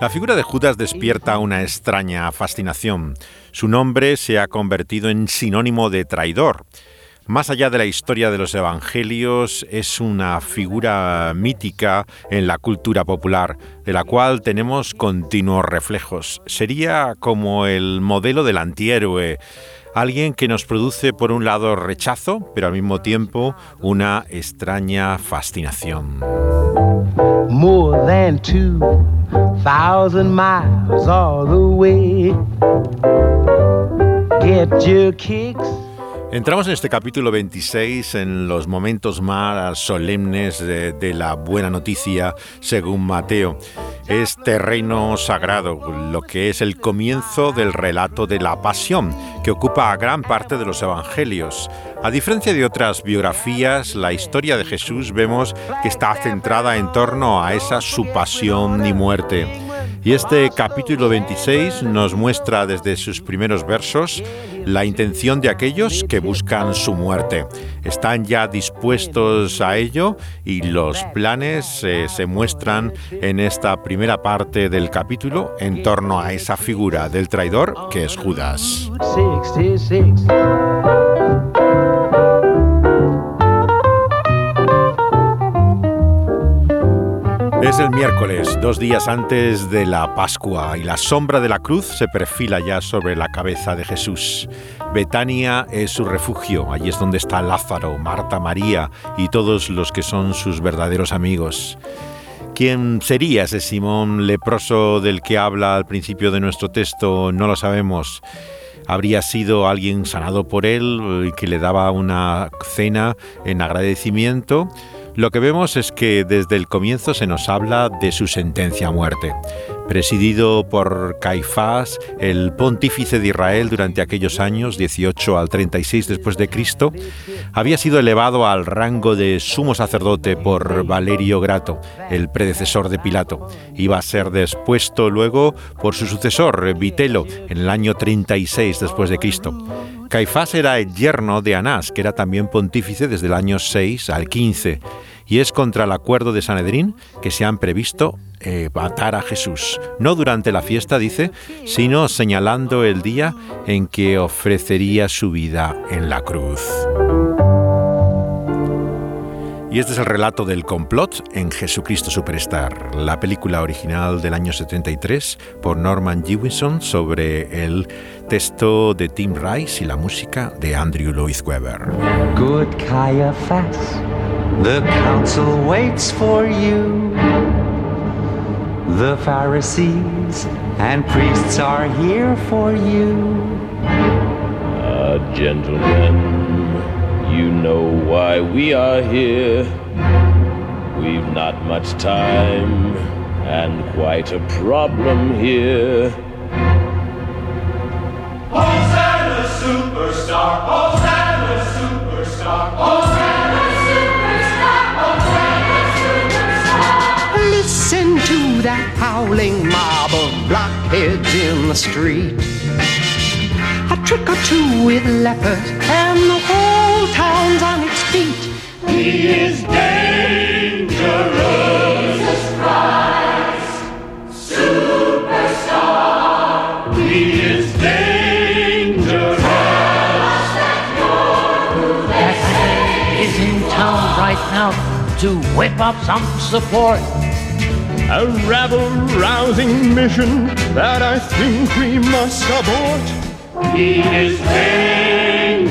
La figura de Judas despierta una extraña fascinación. Su nombre se ha convertido en sinónimo de traidor. Más allá de la historia de los evangelios, es una figura mítica en la cultura popular, de la cual tenemos continuos reflejos. Sería como el modelo del antihéroe, alguien que nos produce por un lado rechazo, pero al mismo tiempo una extraña fascinación. more than two thousand miles all the way. Get your kicks. Entramos en este capítulo 26 en los momentos más solemnes de, la buena noticia según Mateo. Es terreno sagrado, lo que es el comienzo del relato de la pasión, que ocupa a gran parte de los evangelios. A diferencia de otras biografías, la historia de Jesús vemos que está centrada en torno a esa su pasión y muerte. Y este capítulo 26 nos muestra desde sus primeros versos la intención de aquellos que buscan su muerte. Están ya dispuestos a ello y los planes eh, se muestran en esta primera parte del capítulo en torno a esa figura del traidor que es Judas. Es el miércoles, dos días antes de la Pascua, y la sombra de la cruz se perfila ya sobre la cabeza de Jesús. Betania es su refugio, allí es donde está Lázaro, Marta, María y todos los que son sus verdaderos amigos. ¿Quién sería ese Simón leproso del que habla al principio de nuestro texto? No lo sabemos habría sido alguien sanado por él, y que le daba una cena en agradecimiento, lo que vemos es que desde el comienzo se nos habla de su sentencia a muerte. Presidido por Caifás, el pontífice de Israel durante aquellos años, 18 al 36 después de Cristo, había sido elevado al rango de sumo sacerdote por Valerio Grato, el predecesor de Pilato. Iba a ser despuesto luego por su sucesor, Vitelo, en el año 36 después de Cristo. Caifás era el yerno de Anás, que era también pontífice desde el año 6 al 15, y es contra el acuerdo de Sanedrín que se han previsto eh, matar a Jesús, no durante la fiesta, dice, sino señalando el día en que ofrecería su vida en la cruz. Y este es el relato del complot en Jesucristo Superstar, la película original del año 73 por Norman Jewison sobre el texto de Tim Rice y la música de Andrew Lloyd Webber. Good Caiaphas, the council waits for you. The Pharisees and priests are here for you. A gentleman You know why we are here. We've not much time and quite a problem here. Hosanna superstar, Hosanna superstar, Hosanna superstar, Hosanna superstar. Listen to that howling mob of blockheads in the street. A trick or two with lepers and the town's on its feet. He is dangerous. Jesus Christ, superstar. He is dangerous. Is in town right now to whip up some support. A rabble-rousing mission that I think we must abort. He is dangerous.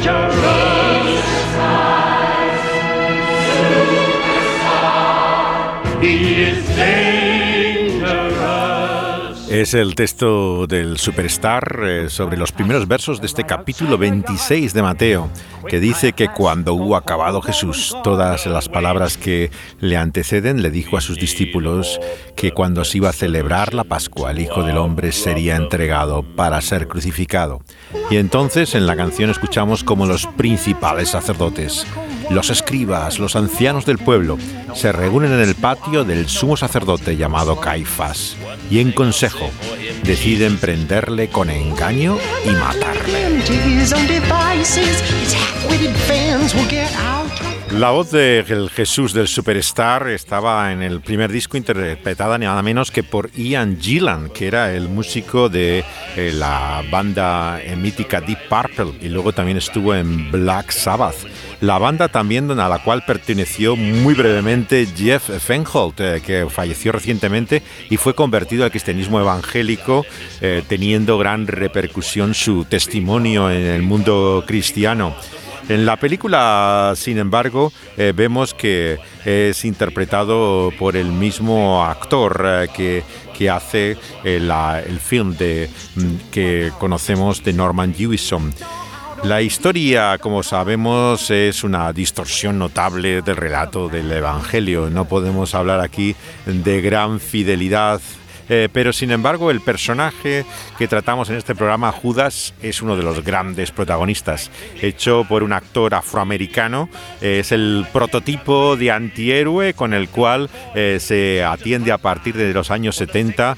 He is dangerous. Es el texto del Superstar eh, sobre los primeros versos de este capítulo 26 de Mateo, que dice que cuando hubo acabado Jesús todas las palabras que le anteceden, le dijo a sus discípulos que cuando se iba a celebrar la Pascua, el Hijo del Hombre sería entregado para ser crucificado. Y entonces en la canción escuchamos como los principales sacerdotes los escribas, los ancianos del pueblo, se reúnen en el patio del sumo sacerdote llamado Caifás y en consejo deciden prenderle con engaño y matarle. La voz de Jesús del Superstar estaba en el primer disco interpretada nada menos que por Ian Gillan, que era el músico de eh, la banda mítica Deep Purple y luego también estuvo en Black Sabbath. La banda también a la cual perteneció muy brevemente Jeff Fenholt, eh, que falleció recientemente y fue convertido al cristianismo evangélico, eh, teniendo gran repercusión su testimonio en el mundo cristiano. En la película, sin embargo, eh, vemos que es interpretado por el mismo actor que, que, hace el, el film de, mm, que conocemos de Norman Jewison. La historia, como sabemos, es una distorsión notable del relato del Evangelio. No podemos hablar aquí de gran fidelidad eh, pero sin embargo el personaje que tratamos en este programa, Judas, es uno de los grandes protagonistas. Hecho por un actor afroamericano, eh, es el prototipo de antihéroe con el cual eh, se atiende a partir de los años 70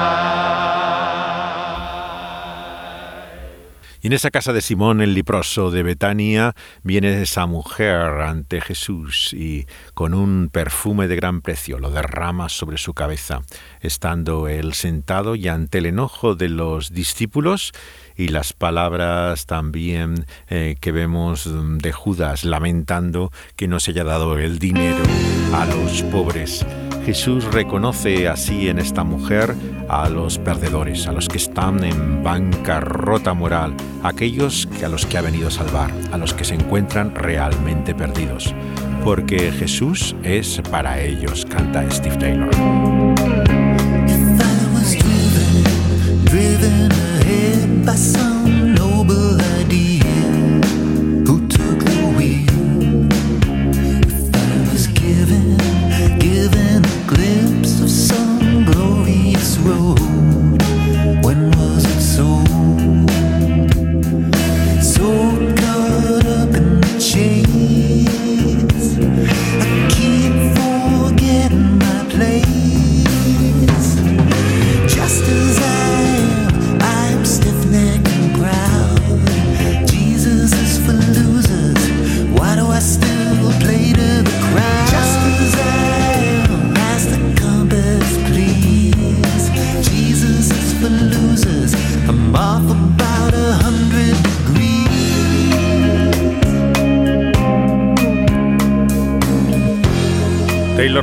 Y en esa casa de Simón el leproso de Betania viene esa mujer ante Jesús y con un perfume de gran precio lo derrama sobre su cabeza, estando él sentado y ante el enojo de los discípulos y las palabras también eh, que vemos de Judas lamentando que no se haya dado el dinero a los pobres. Jesús reconoce así en esta mujer a los perdedores, a los que están en bancarrota moral, aquellos que a los que ha venido a salvar, a los que se encuentran realmente perdidos. Porque Jesús es para ellos, canta Steve Taylor.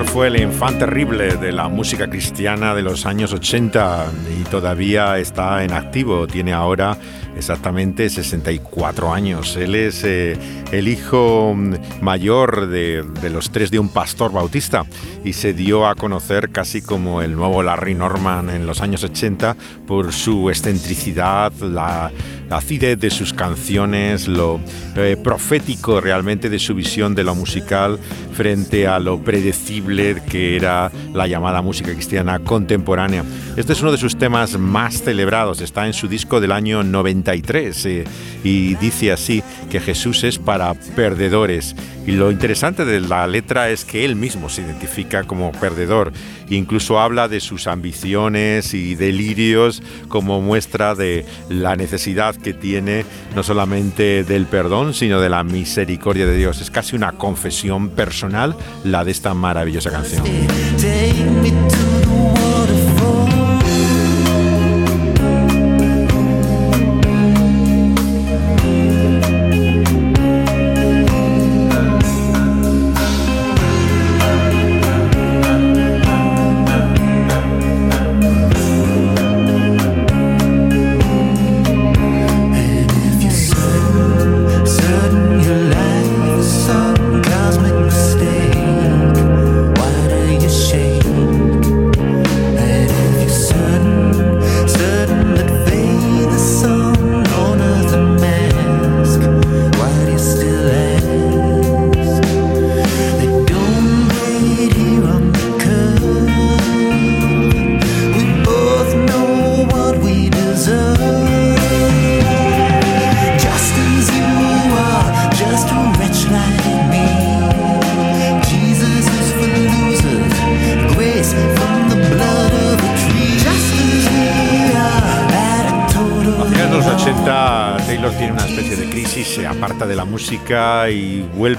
Fue el infante terrible de la música cristiana de los años 80 y todavía está en activo. Tiene ahora exactamente 64 años. Él es eh, el hijo mm, mayor de, de, los tres de un pastor bautista y se dio a conocer casi como el nuevo Larry Norman en los años 80 por su excentricidad, la acidez de sus canciones, lo eh, profético realmente de su visión de lo musical frente a lo predecible que era la llamada música cristiana contemporánea. Este es uno de sus temas más celebrados, está en su disco del año 93 eh, y dice así que Jesús es para perdedores. Y lo interesante de la letra es que él mismo se identifica como perdedor incluso habla de sus ambiciones y delirios como muestra de la necesidad que tiene no solamente del perdón, sino de la misericordia de Dios. Es casi una confesión personal la de esta maravillosa canción.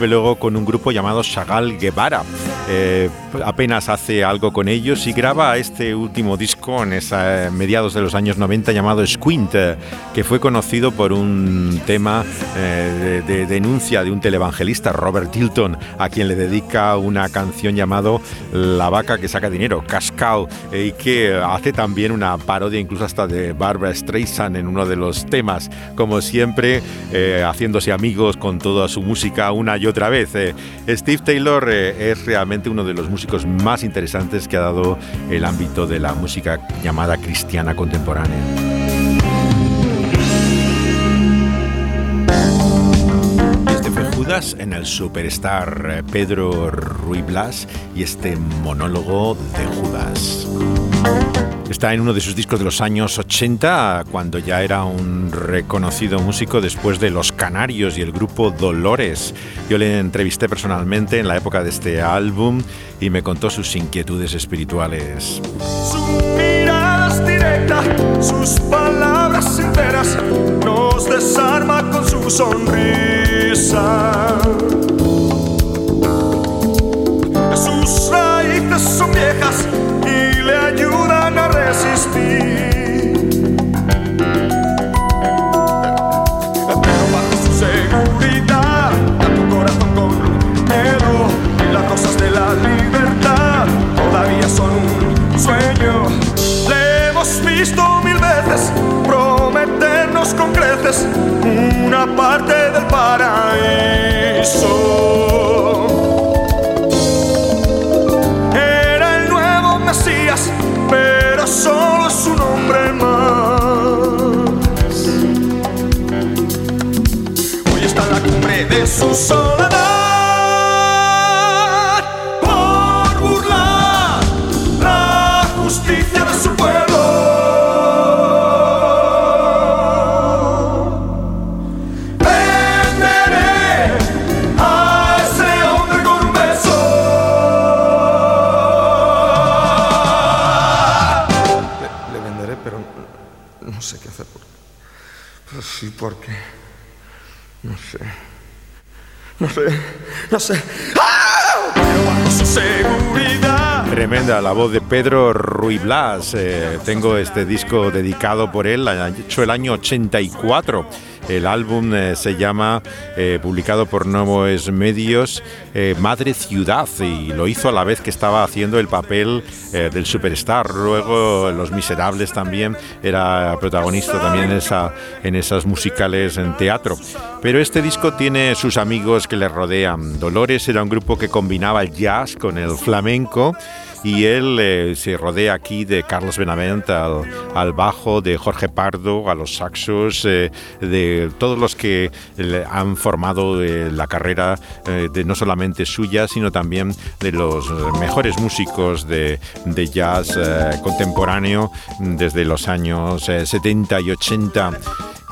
Luego con un grupo llamado Chagall Guevara. Eh, apenas hace algo con ellos y graba este último disco en esa, mediados de los años 90 llamado Squint, eh, que fue conocido por un tema eh, de, denuncia de un televangelista, Robert Tilton, a quien le dedica una canción llamado La vaca que saca dinero, Cascao, y que hace también una parodia incluso hasta de Barbara Streisand en uno de los temas, como siempre, haciéndose amigos con toda su música una y otra vez. Steve Taylor es realmente uno de los músicos más interesantes que ha dado el ámbito de la música llamada cristiana contemporánea. Este fue Judas en el Superstar eh, Pedro Ruy Blas y este monólogo de Judas. Está en uno de sus discos de los años 80, cuando ya era un reconocido músico después de Los Canarios y el grupo Dolores. Yo le entrevisté personalmente en la época de este álbum y me contó sus inquietudes espirituales. Su mirada es directa, sus palabras sinceras, nos desarma con su sonrisa. Sus raíces son viejas y le ayudan creces una parte del paraíso. No sé. ¡Ah! Tremenda la voz de Pedro Ruy Blas. Eh, tengo este disco dedicado por él, hecho el año 84. El álbum eh, se llama, eh, publicado por Nuevos Medios, eh, Madre Ciudad, y lo hizo a la vez que estaba haciendo el papel del superstar. Luego, Los Miserables también era protagonista también en, esa, en esas musicales en teatro. Pero este disco tiene sus amigos que le rodean. Dolores era un grupo que combinaba el jazz con el flamenco y él eh, se rodea aquí de Carlos Benavent al, bajo, de Jorge Pardo a los saxos, eh, de todos los que han formado eh, la carrera de no solamente suya, sino también de los mejores músicos de, jazz contemporáneo desde los años 70 y 80.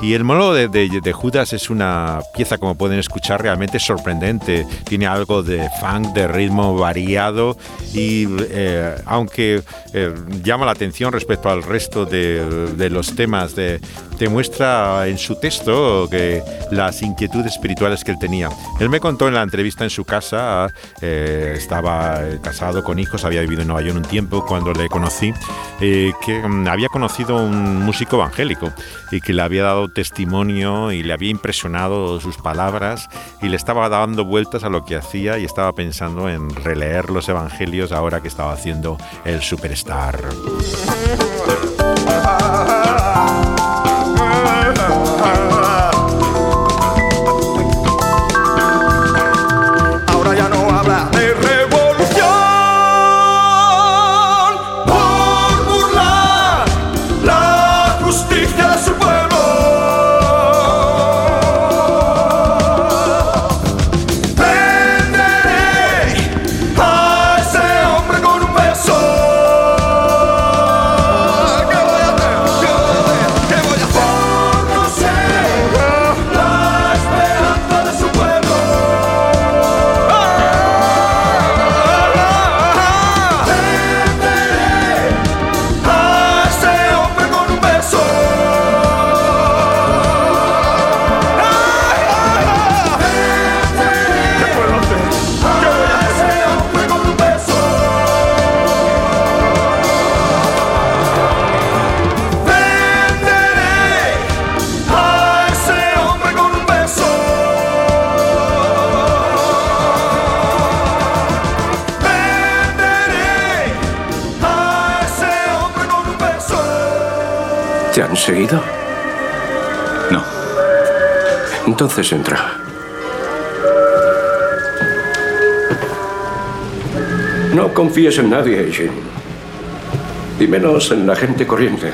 Y el monólogo de, de, Judas es una pieza, como pueden escuchar, realmente sorprendente. Tiene algo de funk, de ritmo variado y eh, aunque eh, llama la atención respecto al resto de, de los temas, de, te muestra en su texto que las inquietudes espirituales que él tenía. Él me contó en la entrevista en su casa, eh, estaba casado con hijos, había vivido en Nueva York un tiempo cuando le conocí, que um, había conocido un músico evangélico y que le había dado testimonio y le había impresionado sus palabras y le estaba dando vueltas a lo que hacía y estaba pensando en releer los evangelios ahora que estaba haciendo el superstar. Ahora ¿Te han seguido? No. Entonces entra. No confíes en nadie, Jim. Y menos en la gente corriente.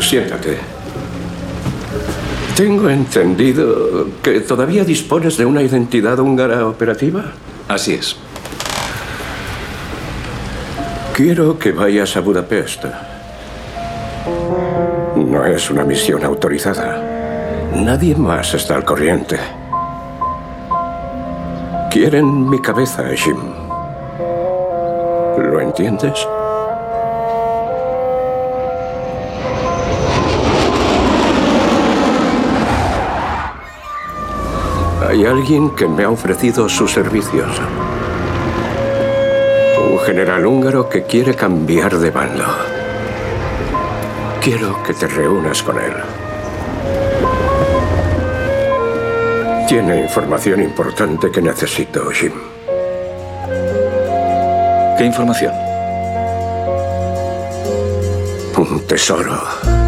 Siéntate. Tengo entendido que todavía dispones de una identidad húngara operativa. Así es. Quiero que vayas a Budapest. No es una misión autorizada. Nadie más está al corriente. Quieren mi cabeza, Jim. ¿Lo entiendes? Hay alguien que me ha ofrecido sus servicios. General húngaro que quiere cambiar de bando. Quiero que te reúnas con él. Tiene información importante que necesito, Jim. ¿Qué información? Un tesoro.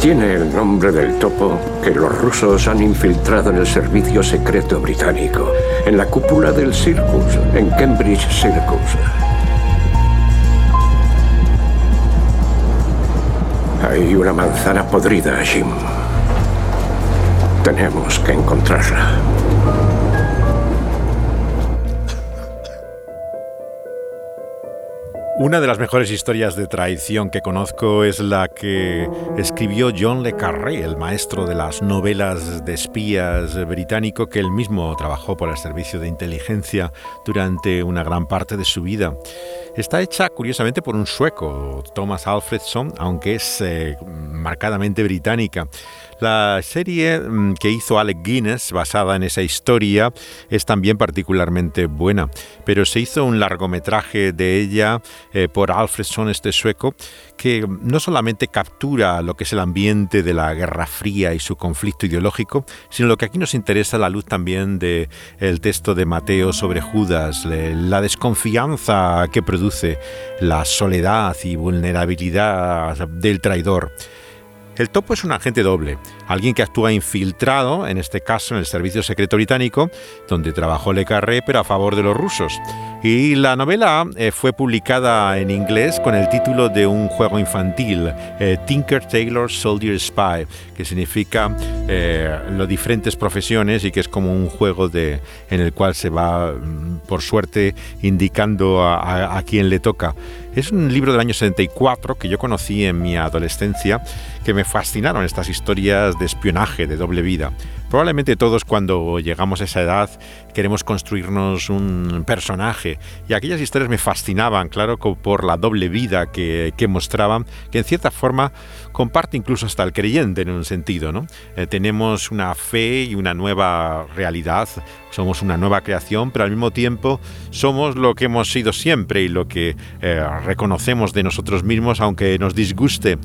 Tiene el nombre del topo que los rusos han infiltrado en el servicio secreto británico, en la cúpula del Circus, en Cambridge Circus. Hay una manzana podrida, Jim. Tenemos que encontrarla. Una de las mejores historias de traición que conozco es la que escribió John Le Carré, el maestro de las novelas de espías británico, que él mismo trabajó por el servicio de inteligencia durante una gran parte de su vida. Está hecha curiosamente por un sueco, Thomas Alfredson, aunque es eh, marcadamente británica. La serie mm, que hizo Alec Guinness, basada en esa historia, es también particularmente buena, pero se hizo un largometraje de ella eh, por Alfredson, este sueco, que no solamente captura lo que es el ambiente de la Guerra Fría y su conflicto ideológico, sino lo que aquí nos interesa la luz también de el texto de Mateo sobre Judas, la desconfianza que produce la soledad y vulnerabilidad del traidor. El topo es un agente doble, alguien que actúa infiltrado, en este caso en el Servicio Secreto Británico, donde trabajó Le Carré, pero a favor de los rusos. Y la novela eh, fue publicada en inglés con el título de un juego infantil, eh, Tinker Tailor Soldier Spy, que significa eh, las diferentes profesiones y que es como un juego en el cual se va, mm, por suerte, indicando a quién le toca. Es un libro del año 74 que yo conocí en mi adolescencia, que me fascinaron estas historias de espionaje, de doble vida. Probablemente todos cuando llegamos a esa edad queremos construirnos un personaje y aquellas historias me fascinaban, claro, por la doble vida que, mostraban, que en cierta forma comparte incluso hasta el creyente en un sentido. ¿no? Eh, tenemos una fe y una nueva realidad, somos una nueva creación, pero al mismo tiempo somos lo que hemos sido siempre y lo que eh, reconocemos de nosotros mismos, aunque nos disguste.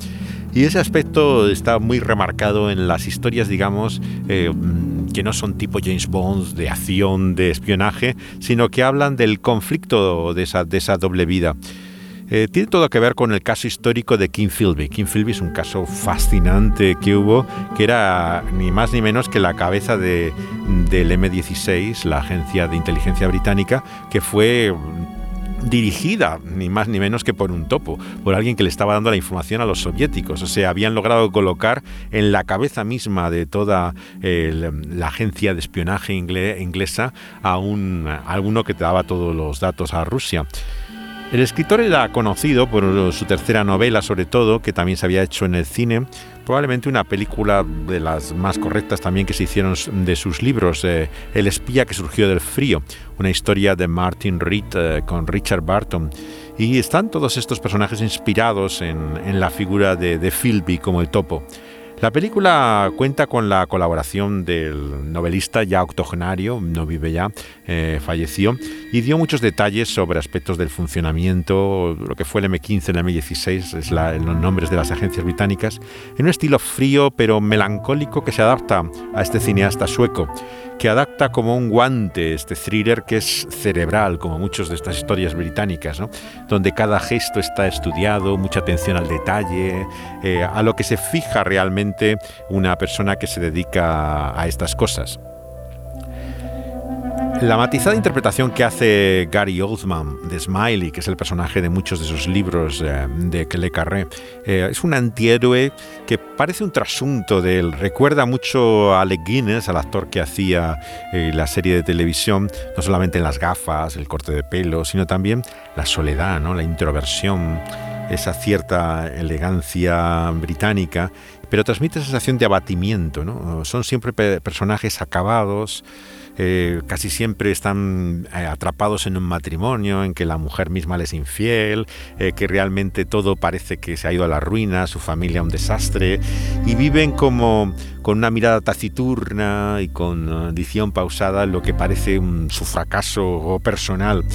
Y ese aspecto está muy remarcado en las historias, digamos, eh, que no son tipo James Bond, de acción, de espionaje, sino que hablan del conflicto de esa, de esa doble vida. Eh, tiene todo que ver con el caso histórico de King Philby. King Philby es un caso fascinante que hubo, que era ni más ni menos que la cabeza de, del M16, la agencia de inteligencia británica, que fue dirigida ni más ni menos que por un topo, por alguien que le estaba dando la información a los soviéticos. O sea, habían logrado colocar en la cabeza misma de toda la agencia de espionaje inglesa a, un, que te daba todos los datos a Rusia. El escritor era conocido por su tercera novela, sobre todo, que también se había hecho en el cine, probablemente una película de las más correctas también que se hicieron de sus libros, eh, El espía que surgió del frío, una historia de Martin Reed eh, con Richard Barton. Y están todos estos personajes inspirados en, la figura de, de Philby como el topo. La película cuenta con la colaboración del novelista ya octogenario, no vive ya, eh, falleció, y dio muchos detalles sobre aspectos del funcionamiento, lo que fue el M15, el M16, es los nombres de las agencias británicas, en un estilo frío pero melancólico que se adapta a este cineasta sueco que afecta como un guante este thriller que es cerebral, como muchas de estas historias británicas, donde cada gesto está estudiado, mucha atención al detalle, eh, a lo que se fija realmente una persona que se dedica a estas cosas. La matizada interpretación que hace Gary Oldman de Smiley, que es el personaje de muchos de sus libros eh, de Le Carré, eh, es un antihéroe que parece un trasunto de. Recuerda mucho a Alec Guinness, al actor que hacía eh, la serie de televisión, no solamente en las gafas, el corte de pelo, sino también la soledad, ¿no? la introversión, esa cierta elegancia británica pero transmite sensación de abatimiento. ¿no? Son siempre personajes acabados, eh, casi siempre están eh, atrapados en un matrimonio en que la mujer misma les infiel, eh, que realmente todo parece que se ha ido a la ruina, su familia un desastre, y viven como con una mirada taciturna y con edición pausada lo que parece su fracaso personal.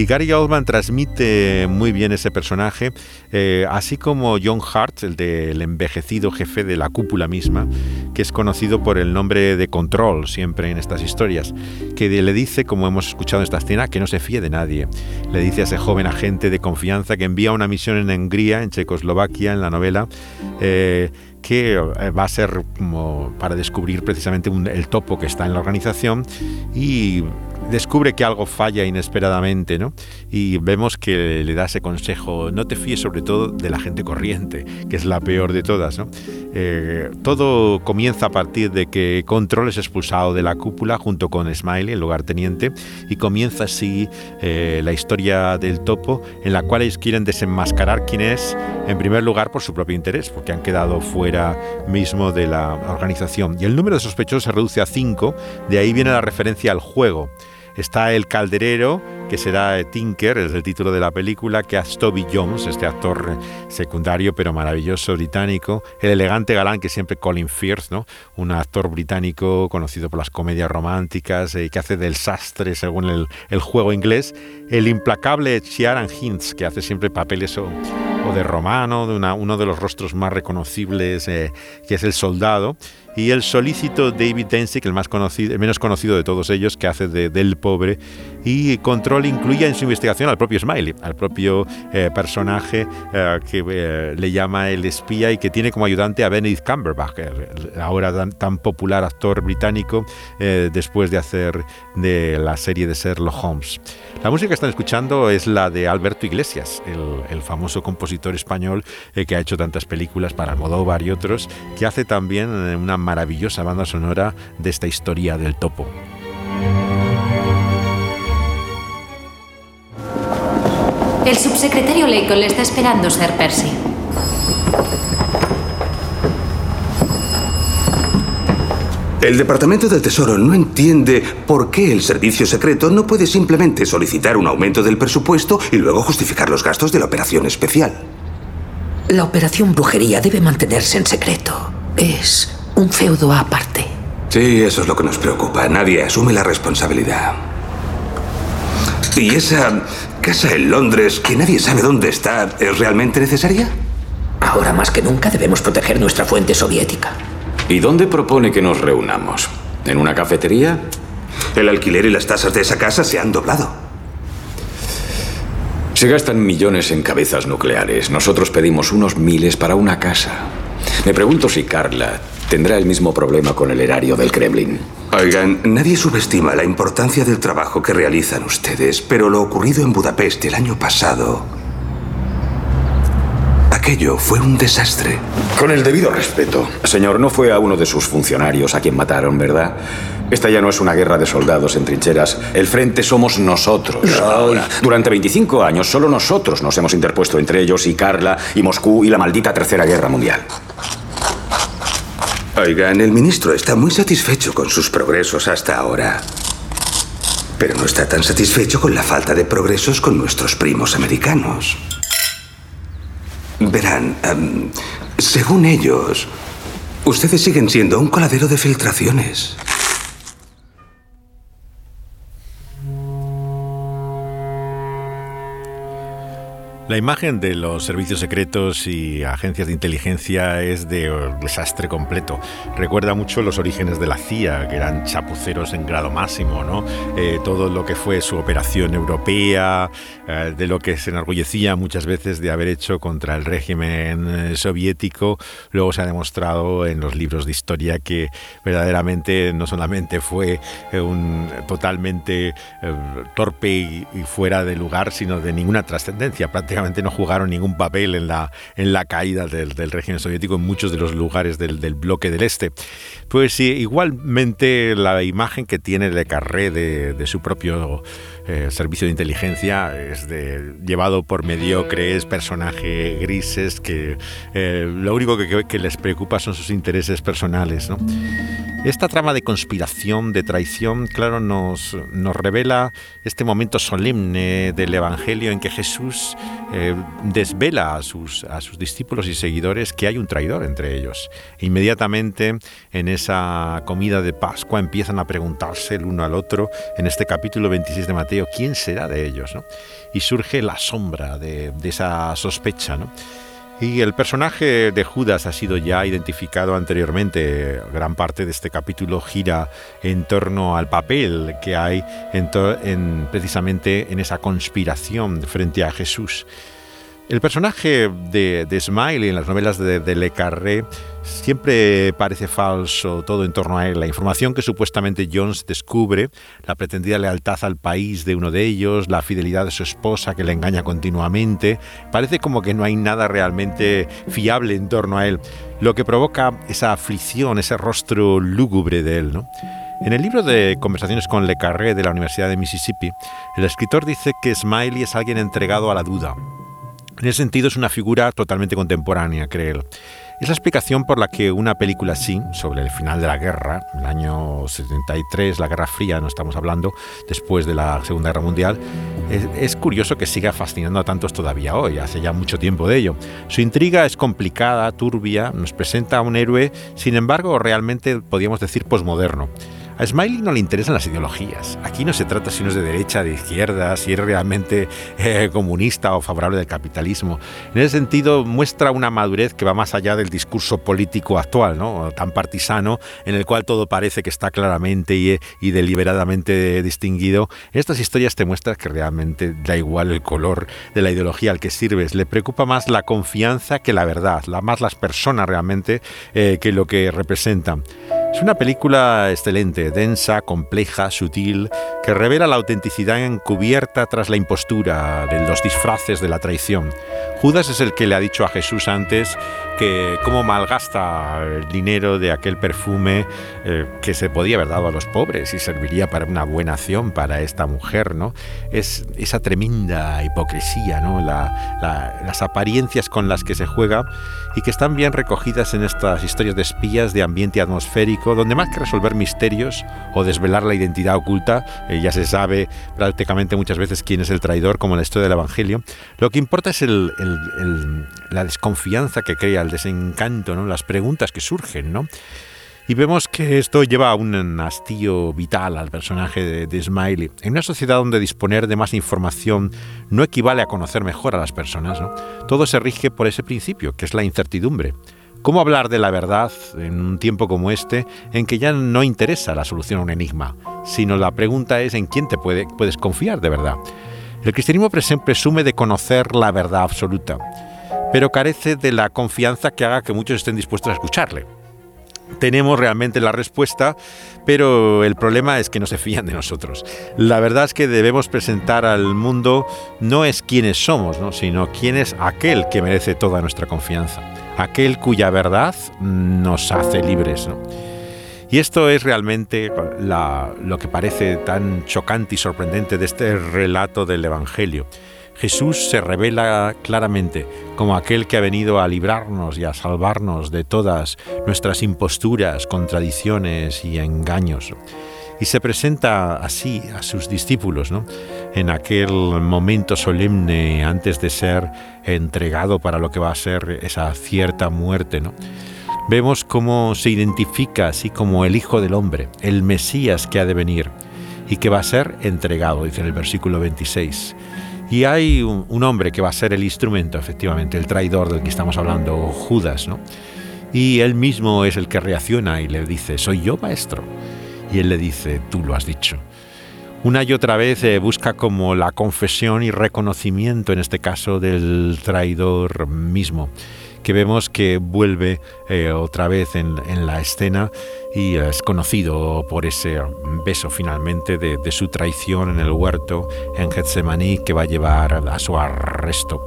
Y Gary Oldman transmite muy bien ese personaje, eh, así como John Hart, el del envejecido jefe de la cúpula misma, que es conocido por el nombre de Control siempre en estas historias, que le dice, como hemos escuchado en esta escena, que no se fíe de nadie. Le dice a ese joven agente de confianza que envía una misión en Hungría, en Checoslovaquia, en la novela, eh, que eh, va a ser para descubrir precisamente el topo que está en la organización y descubre que algo falla inesperadamente, ¿no? Y vemos que le da ese consejo, no te fíes sobre todo de la gente corriente, que es la peor de todas. Eh, todo comienza a partir de que Control es expulsado de la cúpula junto con Smiley, el lugarteniente, y comienza así eh, la historia del topo, en la cual ellos quieren desenmascarar quién es, en primer lugar por su propio interés, porque han quedado fuera mismo de la organización. Y el número de sospechosos se reduce a cinco, de ahí viene la referencia al juego. Está el calderero, que será Tinker, es el título de la película, que hace Toby Jones, este actor secundario pero maravilloso británico, el elegante galán que siempre Colin Firth, ¿no? un actor británico conocido por las comedias románticas, y eh, que hace del sastre según el, juego inglés, el implacable Ciaran Hinds, que hace siempre papeles o, de romano, de uno de los rostros más reconocibles, eh, que es el soldado, y el solícito David Densick, el, más conocido, el menos conocido de todos ellos, que hace de, del pobre, y Control incluye en su investigación al propio Smiley, al propio eh, personaje eh, que eh, le llama el espía y que tiene como ayudante a Benedict Cumberbatch, ahora tan, popular actor británico, después de hacer de la serie de Sherlock Holmes. La música que están escuchando es la de Alberto Iglesias, el, el famoso compositor español que ha hecho tantas películas para Almodóvar y otros, que hace también una maravillosa banda sonora de esta historia del topo. El subsecretario Lincoln le está esperando, Sir Percy. El Departamento del Tesoro no entiende por qué el servicio secreto no puede simplemente solicitar un aumento del presupuesto y luego justificar los gastos de la operación especial. La operación brujería debe mantenerse en secreto. Es un feudo aparte. Sí, eso es lo que nos preocupa. Nadie asume la responsabilidad. ¿Y esa casa en Londres que nadie sabe dónde está es realmente necesaria? Ahora más que nunca debemos proteger nuestra fuente soviética. ¿Y dónde propone que nos reunamos? ¿En una cafetería? El alquiler y las tasas de esa casa se han doblado. Se gastan millones en cabezas nucleares. Nosotros pedimos unos miles para una casa. Me pregunto si Carla tendrá el mismo problema con el erario del Kremlin. Oigan, nadie subestima la importancia del trabajo que realizan ustedes, pero lo ocurrido en Budapest el año pasado... Aquello fue un desastre. Con el debido respeto. Señor, no fue a uno de sus funcionarios a quien mataron, ¿verdad? Esta ya no es una guerra de soldados en trincheras. El frente somos nosotros. Durante 25 años solo nosotros nos hemos interpuesto entre ellos y Carla y Moscú y la maldita Tercera Guerra Mundial. Oigan, el ministro está muy satisfecho con sus progresos hasta ahora. Pero no está tan satisfecho con la falta de progresos con nuestros primos americanos. Verán, em, según ellos, ustedes siguen siendo un coladero de filtraciones. La imagen de los servicios secretos y agencias de inteligencia es de desastre completo. Recuerda mucho los orígenes de la CIA, que eran chapuceros en grado máximo, ¿no? Eh, todo lo que fue su operación europea, eh, de lo que se enorgullecía muchas veces de haber hecho contra el régimen eh, soviético, luego se ha demostrado en los libros de historia que verdaderamente no solamente fue un totalmente torpe y, fuera de lugar, sino de ninguna trascendencia no jugaron ningún papel en la, en la caída del, régimen soviético en muchos de los lugares del, bloque del este. Pues sí, igualmente la imagen que tiene Le Carré de, su propio eh, servicio de inteligencia es de, llevado por mediocres personajes grises que eh, lo único que, que, les preocupa son sus intereses personales. ¿no? Esta trama de conspiración, de traición, claro, nos, nos revela este momento solemne del Evangelio en que Jesús eh, desvela a sus, a sus discípulos y seguidores que hay un traidor entre ellos. Inmediatamente en esa comida de Pascua empiezan a preguntarse el uno al otro, en este capítulo 26 de Mateo, ¿quién será de ellos? Y surge la sombra de, de esa sospecha. ¿no? Y el personaje de Judas ha sido ya identificado anteriormente. Gran parte de este capítulo gira en torno al papel que hay en, precisamente en esa conspiración frente a Jesús. El personaje de, de Smiley en las novelas de, Le Carré siempre parece falso todo en torno a él. La información que supuestamente Jones descubre, la pretendida lealtad al país de uno de ellos, la fidelidad de su esposa que le engaña continuamente, parece como que no hay nada realmente fiable en torno a él, lo que provoca esa aflicción, ese rostro lúgubre de él. ¿no? En el libro de Conversaciones con Le Carré de la Universidad de Mississippi, el escritor dice que Smiley es alguien entregado a la duda, en ese sentido es una figura totalmente contemporánea, cree él. Es la explicación por la que una película así, sobre el final de la guerra, el año 73, la Guerra Fría, no estamos hablando, después de la Segunda Guerra Mundial, es, es, curioso que siga fascinando a tantos todavía hoy, hace ya mucho tiempo de ello. Su intriga es complicada, turbia, nos presenta a un héroe, sin embargo, realmente podríamos decir posmoderno. A Smiley no le interesan las ideologías. Aquí no se trata si uno es de derecha, de izquierda, si es realmente eh, comunista o favorable del capitalismo. En ese sentido, muestra una madurez que va más allá del discurso político actual, ¿no? tan partisano, en el cual todo parece que está claramente y, deliberadamente distinguido. Estas historias te muestras que realmente da igual el color de la ideología al que sirves. Le preocupa más la confianza que la verdad, la, más las personas realmente eh, que lo que representan. Es una película excelente, densa, compleja, sutil, que revela la autenticidad encubierta tras la impostura de los disfraces de la traición. Judas es el que le ha dicho a Jesús antes que cómo malgasta el dinero de aquel perfume eh, que se podía haber dado a los pobres y serviría para una buena acción para esta mujer, ¿no? Es esa tremenda hipocresía, ¿no? las apariencias con las que se juega y que están bien recogidas en estas historias de espías de ambiente atmosférico, donde más que resolver misterios o desvelar la identidad oculta, eh, ya se sabe prácticamente muchas veces quién es el traidor, como en la historia del Evangelio, lo que importa es la desconfianza que crea, el desencanto, ¿no? las preguntas que surgen, ¿no? Y vemos que esto lleva a un hastío vital al personaje de, Smiley. En una sociedad donde disponer de más información no equivale a conocer mejor a las personas, todo se rige por ese principio, que es la incertidumbre. ¿Cómo hablar de la verdad en un tiempo como este, en que ya no interesa la solución a un enigma, sino la pregunta es en quién te puedes confiar de verdad? El cristianismo presume de conocer la verdad absoluta, pero carece de la confianza que haga que muchos estén dispuestos a escucharle tenemos realmente la respuesta, pero el problema es que no se fían de nosotros. La verdad es que debemos presentar al mundo no es quiénes somos, sino quién es aquel que merece toda nuestra confianza, aquel cuya verdad nos hace libres. Y esto es realmente lo que parece tan chocante y sorprendente de este relato del Evangelio. Jesús se revela claramente como aquel que ha venido a librarnos y a salvarnos de todas nuestras imposturas, contradicciones y engaños. Y se presenta así a sus discípulos, ¿no? En aquel momento solemne antes de ser entregado para lo que va a ser esa cierta muerte, ¿no? Vemos cómo se identifica así como el Hijo del Hombre, el Mesías que ha de venir y que va a ser entregado, dice en el versículo 26 Y hay un, hombre que va a ser el instrumento, efectivamente, el traidor del que estamos hablando, Judas, ¿no? Y él mismo es el que reacciona y le dice, soy yo, maestro. Y él le dice, tú lo has dicho. Una y otra vez eh, busca como la confesión y reconocimiento, en este caso, del traidor mismo que vemos que vuelve eh, otra vez en, la escena y es conocido por ese beso finalmente de, de, su traición en el huerto en Getsemaní que va a llevar a su arresto.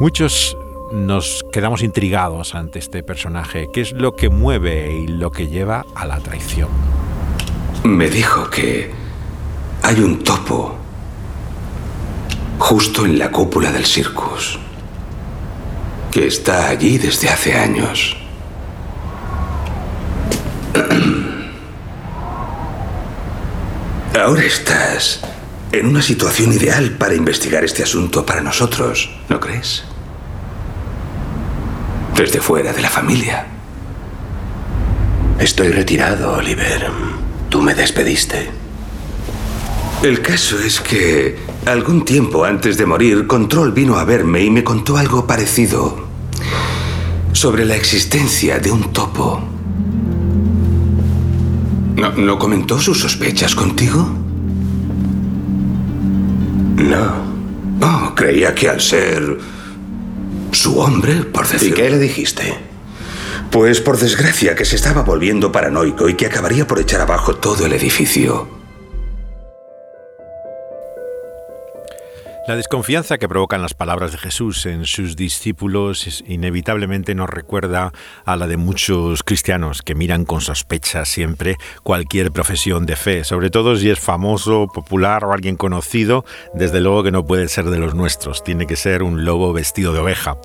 Muchos nos quedamos intrigados ante este personaje. ¿Qué es lo que mueve y lo que lleva a la traición? Me dijo que hay un topo justo en la cúpula del circus, que está allí desde hace años. Ahora estás en una situación ideal para investigar este asunto para nosotros, ¿no crees? Desde fuera de la familia. Estoy retirado, Oliver. Tú me despediste. El caso es que algún tiempo antes de morir, Control vino a verme y me contó algo parecido sobre la existencia de un topo. ¿No, ¿no comentó sus sospechas contigo? No. Oh, creía que al ser su hombre, por decirlo... ¿Y qué le dijiste? Pues por desgracia que se estaba volviendo paranoico y que acabaría por echar abajo todo el edificio. La desconfianza que provocan las palabras de Jesús en sus discípulos inevitablemente nos recuerda a la de muchos cristianos que miran con sospecha siempre cualquier profesión de fe, sobre todo si es famoso, popular o alguien conocido, desde luego que no puede ser de los nuestros, tiene que ser un lobo vestido de oveja.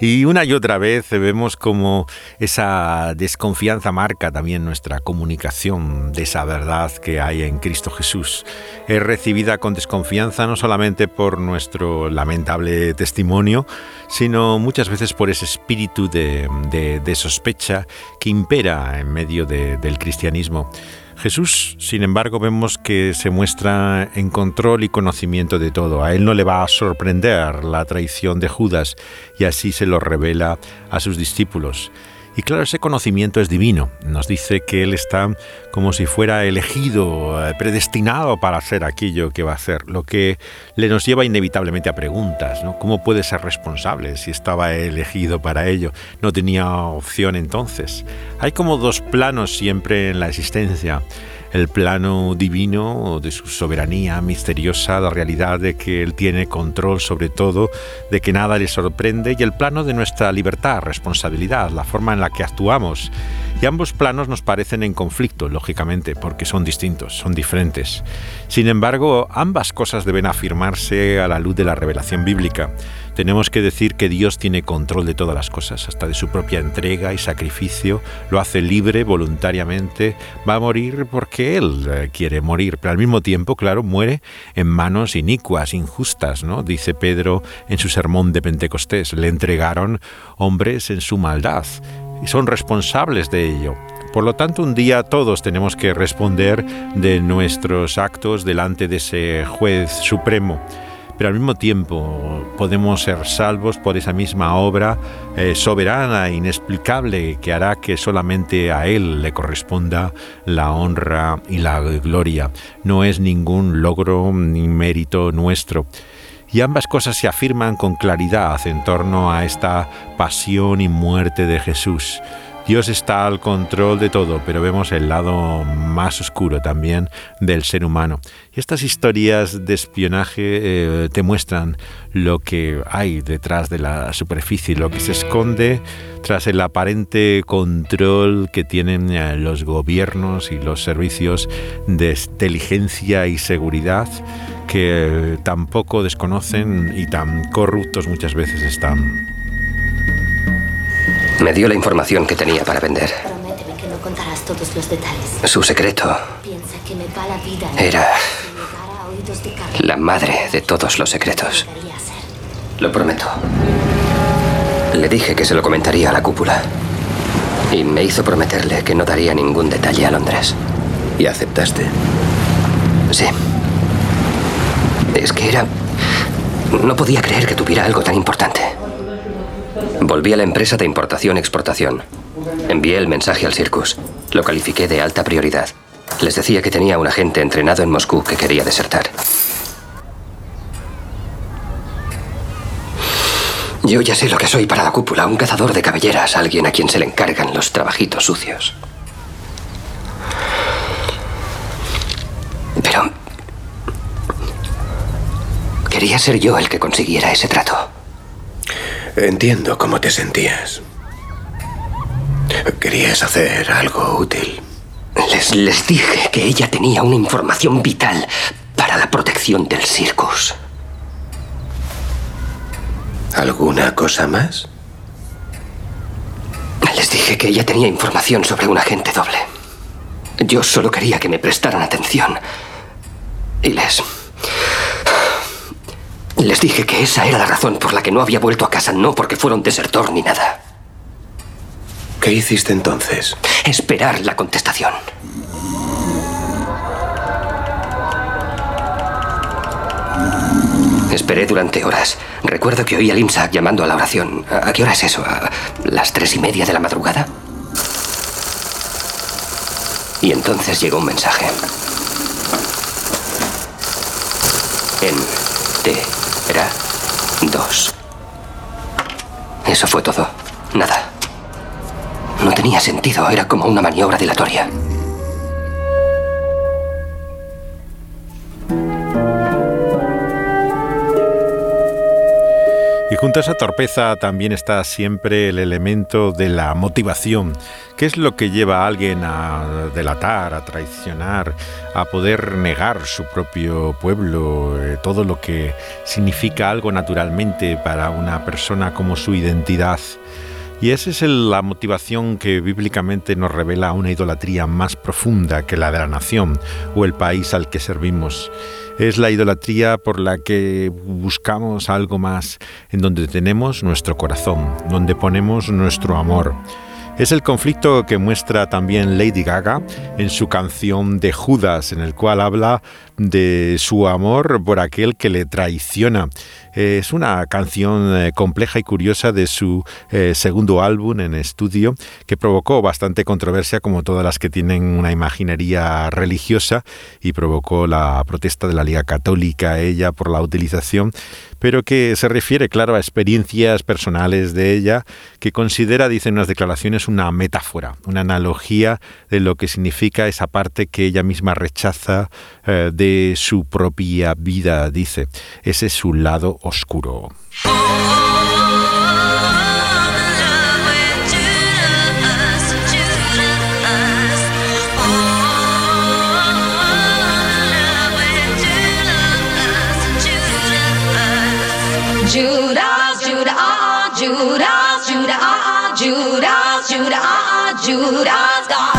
Y una y otra vez vemos como esa desconfianza marca también nuestra comunicación de esa verdad que hay en Cristo Jesús. Es recibida con desconfianza no solamente por nuestro lamentable testimonio, sino muchas veces por ese espíritu de, sospecha que impera en medio de, del cristianismo. Jesús, sin embargo, vemos que se muestra en control y conocimiento de todo. A él no le va a sorprender la traición de Judas y así se lo revela a sus discípulos. Y claro, ese conocimiento es divino. Nos dice que Él está como si fuera elegido, predestinado para hacer aquello que va a hacer, lo que le nos lleva inevitablemente a preguntas. ¿no? ¿Cómo puede ser responsable si estaba elegido para ello? No tenía opción entonces. Hay como dos planos siempre en la existencia el plano divino de su soberanía misteriosa, la realidad de que Él tiene control sobre todo, de que nada le sorprende, y el plano de nuestra libertad, responsabilidad, la forma en la que actuamos. Y ambos planos nos parecen en conflicto, lógicamente, porque son distintos, son diferentes. Sin embargo, ambas cosas deben afirmarse a la luz de la revelación bíblica. Tenemos que decir que Dios tiene control de todas las cosas, hasta de su propia entrega y sacrificio, lo hace libre, voluntariamente, va a morir porque Él quiere morir, pero al mismo tiempo, claro, muere en manos inicuas, injustas, ¿no? Dice Pedro en su sermón de Pentecostés, le entregaron hombres en su maldad y son responsables de ello. Por lo tanto, un día todos tenemos que responder de nuestros actos delante de ese juez supremo pero al mismo tiempo podemos ser salvos por esa misma obra eh, soberana inexplicable que hará que solamente a Él le corresponda la honra y la gloria. No es ningún logro ni mérito nuestro. Y ambas cosas se afirman con claridad en torno a esta pasión y muerte de Jesús. Dios está al control de todo, pero vemos el lado más oscuro también del ser humano. Y estas historias de espionaje eh, te muestran lo que hay detrás de la superficie, lo que se esconde tras el aparente control que tienen eh, los gobiernos y los servicios de inteligencia y seguridad que tampoco desconocen y tan corruptos muchas veces están. Me dio la información que tenía para vender. Prométeme que no contarás todos los detalles. Su secreto Piensa que me va la vida en era la madre de todos los secretos. Lo prometo. Le dije que se lo comentaría a la cúpula. Y me hizo prometerle que no daría ningún detalle a Londres. ¿Y aceptaste? Sí. Es que era No podía creer que tuviera algo tan importante. Volví a la empresa de importación-exportación. Envié el mensaje al Circus. Lo califiqué de alta prioridad. Les decía que tenía un agente entrenado en Moscú que quería desertar. Yo ya sé lo que soy para la cúpula, un cazador de cabelleras, alguien a quien se le encargan los trabajitos sucios. Pero... Quería ser yo el que consiguiera ese trato. Entiendo cómo te sentías. Querías hacer algo útil. Les, les dije que ella tenía una información vital para la protección del circus. ¿Alguna cosa más? Les dije que ella tenía información sobre un agente doble. Yo solo quería que me prestaran atención. Y les... Les dije que esa era la razón por la que no había vuelto a casa, no porque fuera un desertor ni nada. ¿Qué hiciste entonces? Esperar la contestación. Esperé durante horas. Recuerdo que oí a Limsack llamando a la oración. ¿A qué hora es eso? ¿A las tres y media de la madrugada? Y entonces llegó un mensaje. En T dos. Eso fue todo. Nada. No tenía sentido, era como una maniobra dilatoria. Y junto a esa torpeza también está siempre el elemento de la motivación. ¿Qué es lo que lleva a alguien a delatar, a traicionar, a poder negar su propio pueblo, eh, todo lo que significa algo naturalmente para una persona como su identidad? Y esa es la motivación que bíblicamente nos revela una idolatría más profunda que la de la nación o el país al que servimos es la idolatría por la que buscamos algo más, en donde tenemos nuestro corazón, donde ponemos nuestro amor. Es el conflicto que muestra también Lady Gaga en su canción de Judas, en el cual habla de su amor por aquel que le traiciona. Es una canción eh, compleja y curiosa de su eh, segundo álbum en estudio que provocó bastante controversia como todas las que tienen una imaginería religiosa y provocó la protesta de la Liga Católica ella por la utilización, pero que se refiere, claro, a experiencias personales de ella que considera, dicen unas declaraciones, una metáfora, una analogía de lo que significa esa parte que ella misma rechaza eh, su propia vida, dice. Ese es su lado oscuro. Judas, Judas, Judah, ah, ah, Judas, Judah, ah, ah, Judas,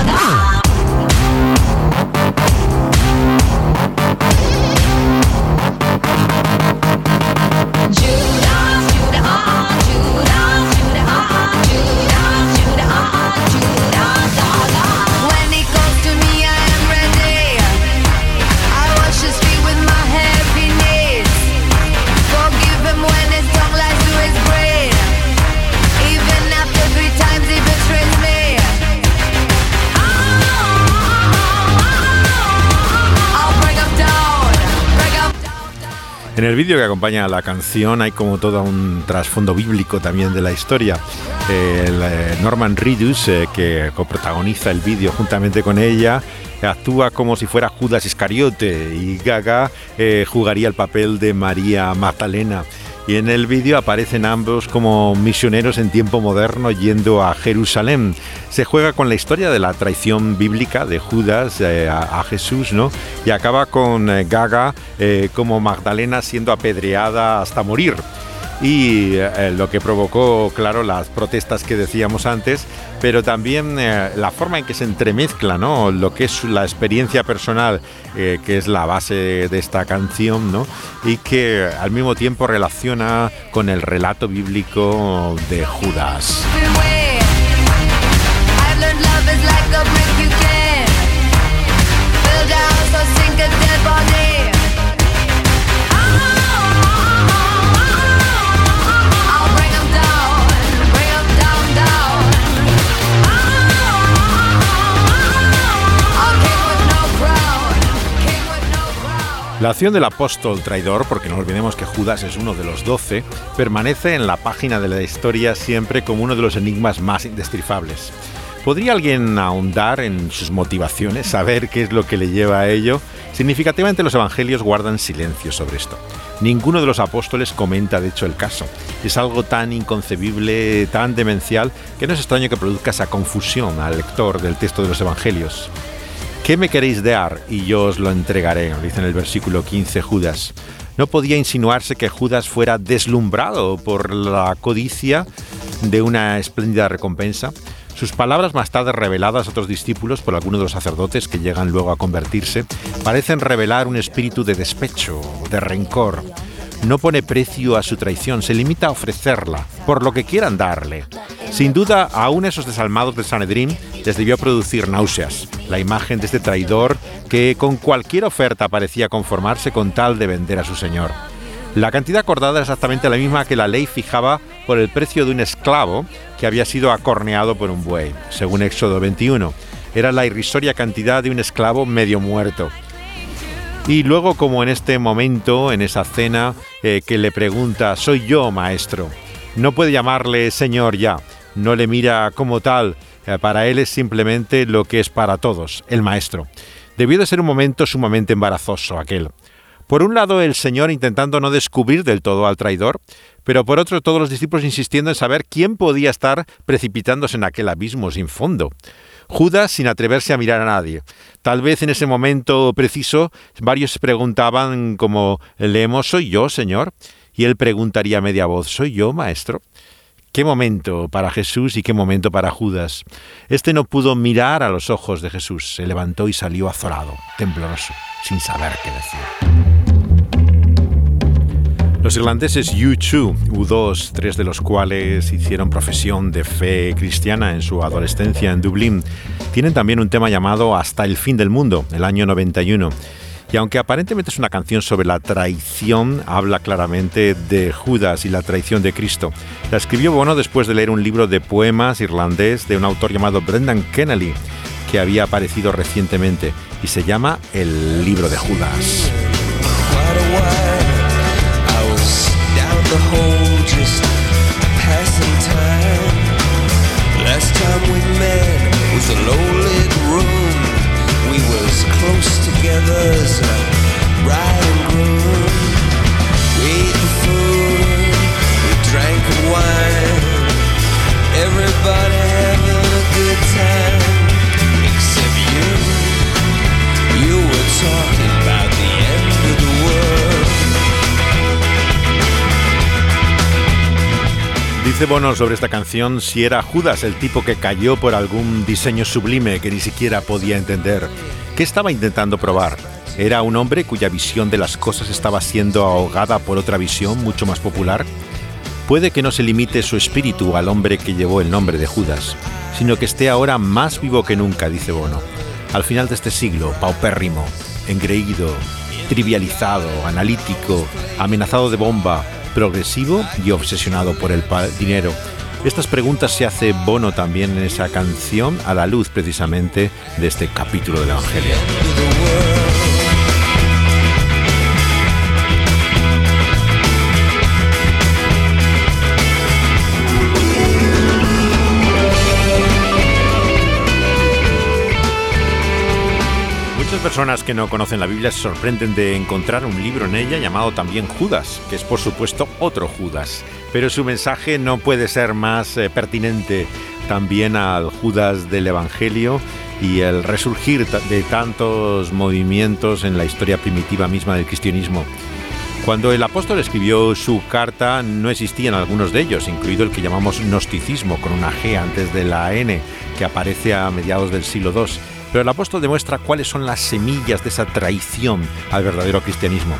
En el vídeo que acompaña a la canción hay como todo un trasfondo bíblico también de la historia. Eh, Norman Reedus, eh, que coprotagoniza el vídeo juntamente con ella, actúa como si fuera Judas Iscariote y Gaga eh, jugaría el papel de María Magdalena. Y en el vídeo aparecen ambos como misioneros en tiempo moderno yendo a Jerusalén. Se juega con la historia de la traición bíblica de Judas eh, a, Jesús, ¿no? Y acaba con eh, Gaga eh, como Magdalena siendo apedreada hasta morir y eh, lo que provocó, claro, las protestas que decíamos antes, pero también eh, la forma en que se entremezcla, ¿no? Lo que es la experiencia personal, eh, que es la base de esta canción, ¿no? Y que al mismo tiempo relaciona con el relato bíblico de Judas. La acción del apóstol traidor, porque no olvidemos que Judas es uno de los doce, permanece en la página de la historia siempre como uno de los enigmas más indestrifables. ¿Podría alguien ahondar en sus motivaciones, saber qué es lo que le lleva a ello? Significativamente los evangelios guardan silencio sobre esto. Ninguno de los apóstoles comenta de hecho el caso. Es algo tan inconcebible, tan demencial, que no es extraño que produzca esa confusión al lector del texto de los evangelios. ¿Qué me queréis dar y yo os lo entregaré? Dice en el versículo 15 Judas. No podía insinuarse que Judas fuera deslumbrado por la codicia de una espléndida recompensa. Sus palabras más tarde reveladas a otros discípulos por algunos de los sacerdotes que llegan luego a convertirse parecen revelar un espíritu de despecho, de rencor. No pone precio a su traición, se limita a ofrecerla, por lo que quieran darle. Sin duda, aún esos desalmados del Sanedrín les debió producir náuseas. La imagen de este traidor que con cualquier oferta parecía conformarse con tal de vender a su señor. La cantidad acordada era exactamente la misma que la ley fijaba por el precio de un esclavo que había sido acorneado por un buey, según Éxodo 21. Era la irrisoria cantidad de un esclavo medio muerto. Y luego, como en este momento, en esa cena, eh, que le pregunta, soy yo, maestro. No puede llamarle señor ya, no le mira como tal, eh, para él es simplemente lo que es para todos, el maestro. Debió de ser un momento sumamente embarazoso aquel. Por un lado, el Señor intentando no descubrir del todo al traidor, pero por otro, todos los discípulos insistiendo en saber quién podía estar precipitándose en aquel abismo sin fondo. Judas sin atreverse a mirar a nadie. Tal vez en ese momento preciso varios se preguntaban como leemos ¿Soy yo, Señor? Y él preguntaría a media voz ¿Soy yo, Maestro? Qué momento para Jesús y qué momento para Judas. Este no pudo mirar a los ojos de Jesús, se levantó y salió azorado, tembloroso, sin saber qué decir. Los irlandeses U2, U2, tres de los cuales hicieron profesión de fe cristiana en su adolescencia en Dublín, tienen también un tema llamado Hasta el fin del mundo, el año 91. Y aunque aparentemente es una canción sobre la traición, habla claramente de Judas y la traición de Cristo. La escribió Bono después de leer un libro de poemas irlandés de un autor llamado Brendan Kennelly, que había aparecido recientemente y se llama El libro de Judas. We met a low lit room. We was close together as a bride and groom. We ate food, we drank wine. Everybody Dice Bono sobre esta canción si era Judas el tipo que cayó por algún diseño sublime que ni siquiera podía entender. ¿Qué estaba intentando probar? ¿Era un hombre cuya visión de las cosas estaba siendo ahogada por otra visión mucho más popular? Puede que no se limite su espíritu al hombre que llevó el nombre de Judas, sino que esté ahora más vivo que nunca, dice Bono. Al final de este siglo, paupérrimo, engreído, trivializado, analítico, amenazado de bomba, progresivo y obsesionado por el dinero. Estas preguntas se hace Bono también en esa canción a la luz precisamente de este capítulo del Evangelio. Personas que no conocen la Biblia se sorprenden de encontrar un libro en ella llamado también Judas, que es por supuesto otro Judas, pero su mensaje no puede ser más eh, pertinente también al Judas del Evangelio y el resurgir de tantos movimientos en la historia primitiva misma del cristianismo. Cuando el apóstol escribió su carta no existían algunos de ellos, incluido el que llamamos gnosticismo con una G antes de la N, que aparece a mediados del siglo II. Pero el apóstol demuestra cuáles son las semillas de esa traición al verdadero cristianismo.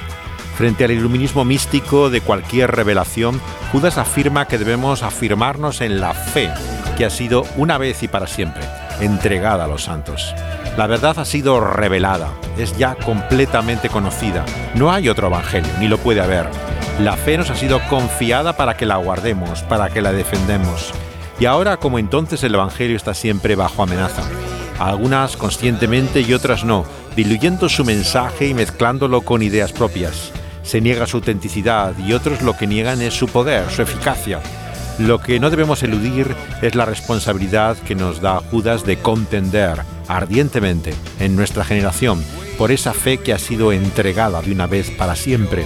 Frente al iluminismo místico de cualquier revelación, Judas afirma que debemos afirmarnos en la fe, que ha sido una vez y para siempre entregada a los santos. La verdad ha sido revelada, es ya completamente conocida. No hay otro evangelio, ni lo puede haber. La fe nos ha sido confiada para que la guardemos, para que la defendemos. Y ahora, como entonces, el evangelio está siempre bajo amenaza. Algunas conscientemente y otras no, diluyendo su mensaje y mezclándolo con ideas propias. Se niega su autenticidad y otros lo que niegan es su poder, su eficacia. Lo que no debemos eludir es la responsabilidad que nos da Judas de contender ardientemente en nuestra generación por esa fe que ha sido entregada de una vez para siempre.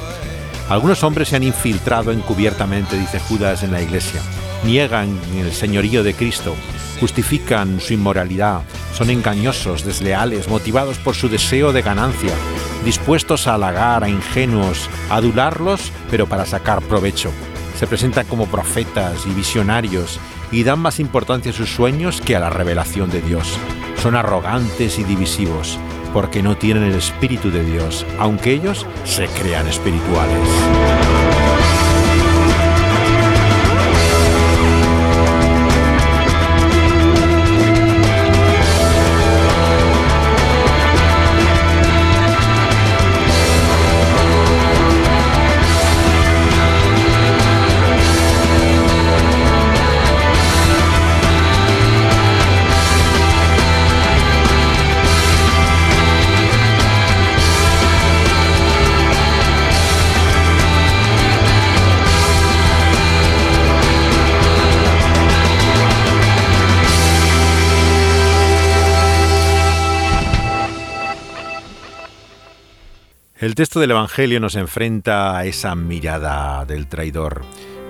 Algunos hombres se han infiltrado encubiertamente, dice Judas, en la iglesia. Niegan el señorío de Cristo, justifican su inmoralidad, son engañosos, desleales, motivados por su deseo de ganancia, dispuestos a halagar a ingenuos, a adularlos, pero para sacar provecho. Se presentan como profetas y visionarios y dan más importancia a sus sueños que a la revelación de Dios. Son arrogantes y divisivos porque no tienen el Espíritu de Dios, aunque ellos se crean espirituales. El texto del Evangelio nos enfrenta a esa mirada del traidor.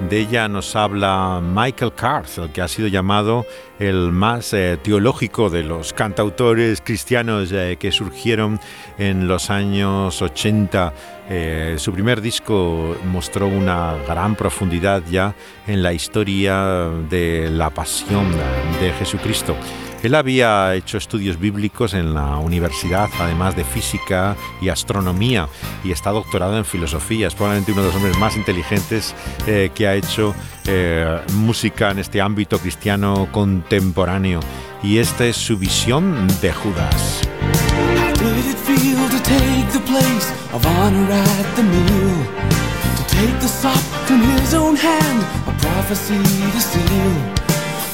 De ella nos habla Michael Carth, el que ha sido llamado el más eh, teológico de los cantautores cristianos eh, que surgieron en los años 80. Eh, su primer disco mostró una gran profundidad ya en la historia de la pasión de Jesucristo. Él había hecho estudios bíblicos en la universidad, además de física y astronomía, y está doctorado en filosofía. Es probablemente uno de los hombres más inteligentes eh, que ha hecho eh, música en este ámbito cristiano contemporáneo. Y esta es su visión de Judas.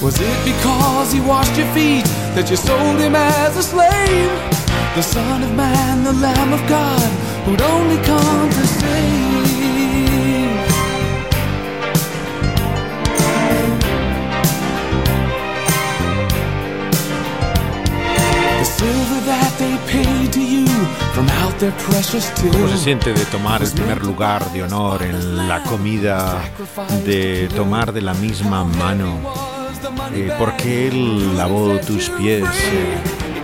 Was it because he washed your feet that you sold him as a slave? The Son of Man, the Lamb of God, who'd only come to save. The silver that they paid to you from out their precious. ¿Cómo se siente de tomar el primer lugar de honor en la comida, de tomar de la misma mano? Eh, porque Él lavó tus pies eh,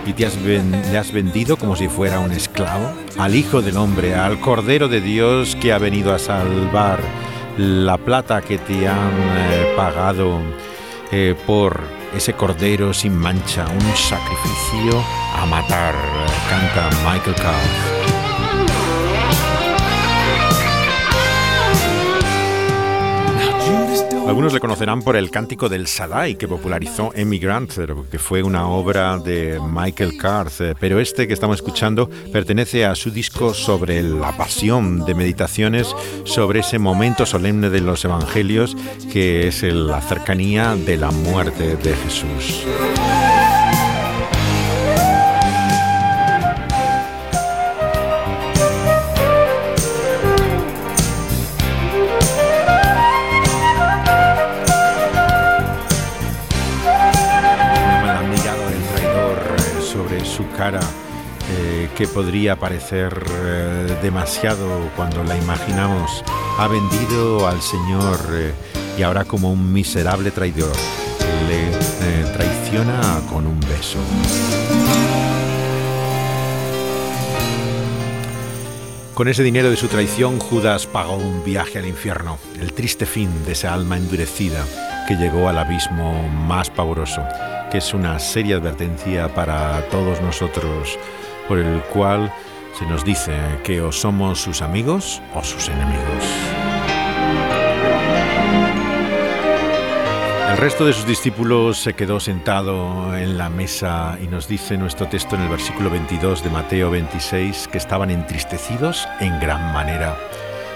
y te has le has vendido como si fuera un esclavo al Hijo del Hombre, al Cordero de Dios que ha venido a salvar la plata que te han eh, pagado eh, por ese Cordero sin mancha, un sacrificio a matar, canta Michael Carr. Algunos le conocerán por el cántico del Sadai que popularizó Emmy Grant, que fue una obra de Michael Carth, pero este que estamos escuchando pertenece a su disco sobre la pasión de meditaciones sobre ese momento solemne de los evangelios que es la cercanía de la muerte de Jesús. Cara eh, que podría parecer eh, demasiado cuando la imaginamos. Ha vendido al Señor eh, y ahora como un miserable traidor le traiciona con un beso. Con ese dinero de su traición, Judas pagó un viaje al infierno, el triste fin de esa alma endurecida llegó al abismo más pavoroso, que es una seria advertencia para todos nosotros, por el cual se nos dice que o somos sus amigos o sus enemigos. El resto de sus discípulos se quedó sentado en la mesa y nos dice nuestro texto en el versículo 22 de Mateo 26 que estaban entristecidos en gran manera.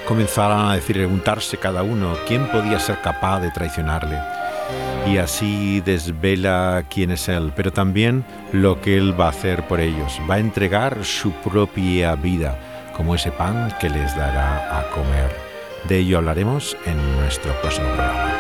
Comenzaron a decir, preguntarse cada uno quién podía ser capaz de traicionarle. y así desvela quién es Él, pero también lo que Él va a hacer por ellos. Va a entregar su propia vida como ese pan que les dará a comer. De ello hablaremos en nuestro próximo programa.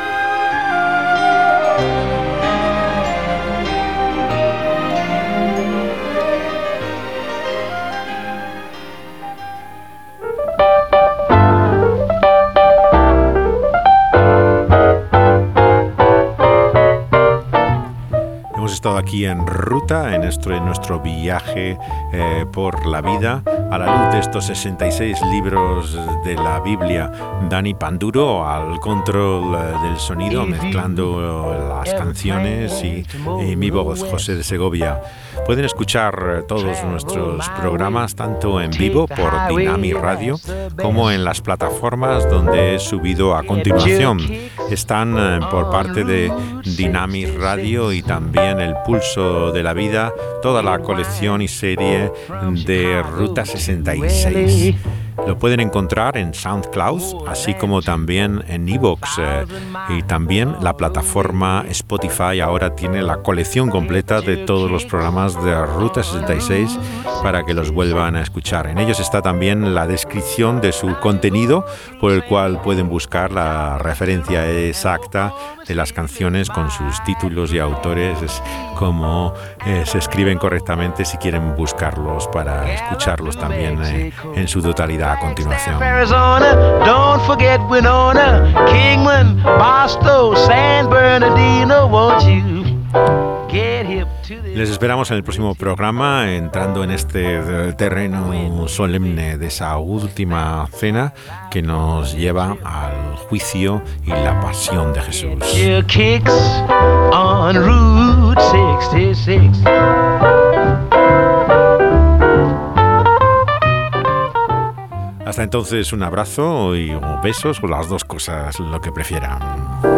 Aquí en ruta, en nuestro, en nuestro viaje eh, por la vida, a la luz de estos 66 libros de la Biblia. Dani Panduro al control eh, del sonido, mezclando las canciones y, y mi voz, José de Segovia. Pueden escuchar eh, todos nuestros programas tanto en vivo por Dinami Radio como en las plataformas donde he subido a continuación. Están eh, por parte de Dinami Radio y también El De la Vida, toda la colección y serie de Ruta 66. Lo pueden encontrar en SoundCloud, así como también en Evox. eh, y también la plataforma Spotify ahora tiene la colección completa de todos los programas de Ruta 66 para que los vuelvan a escuchar. En ellos está también la descripción de su contenido, por el cual pueden buscar la referencia exacta de las canciones con sus títulos y autores, es como eh, se escriben correctamente si quieren buscarlos para escucharlos también eh, en su totalidad a continuación. Les esperamos en el próximo programa, entrando en este eh, terreno solemne de esa última cena que nos lleva al juicio y la pasión de Jesús. Your kicks on Route 66. Hasta entonces un abrazo y besos o las dos cosas, lo que prefieran.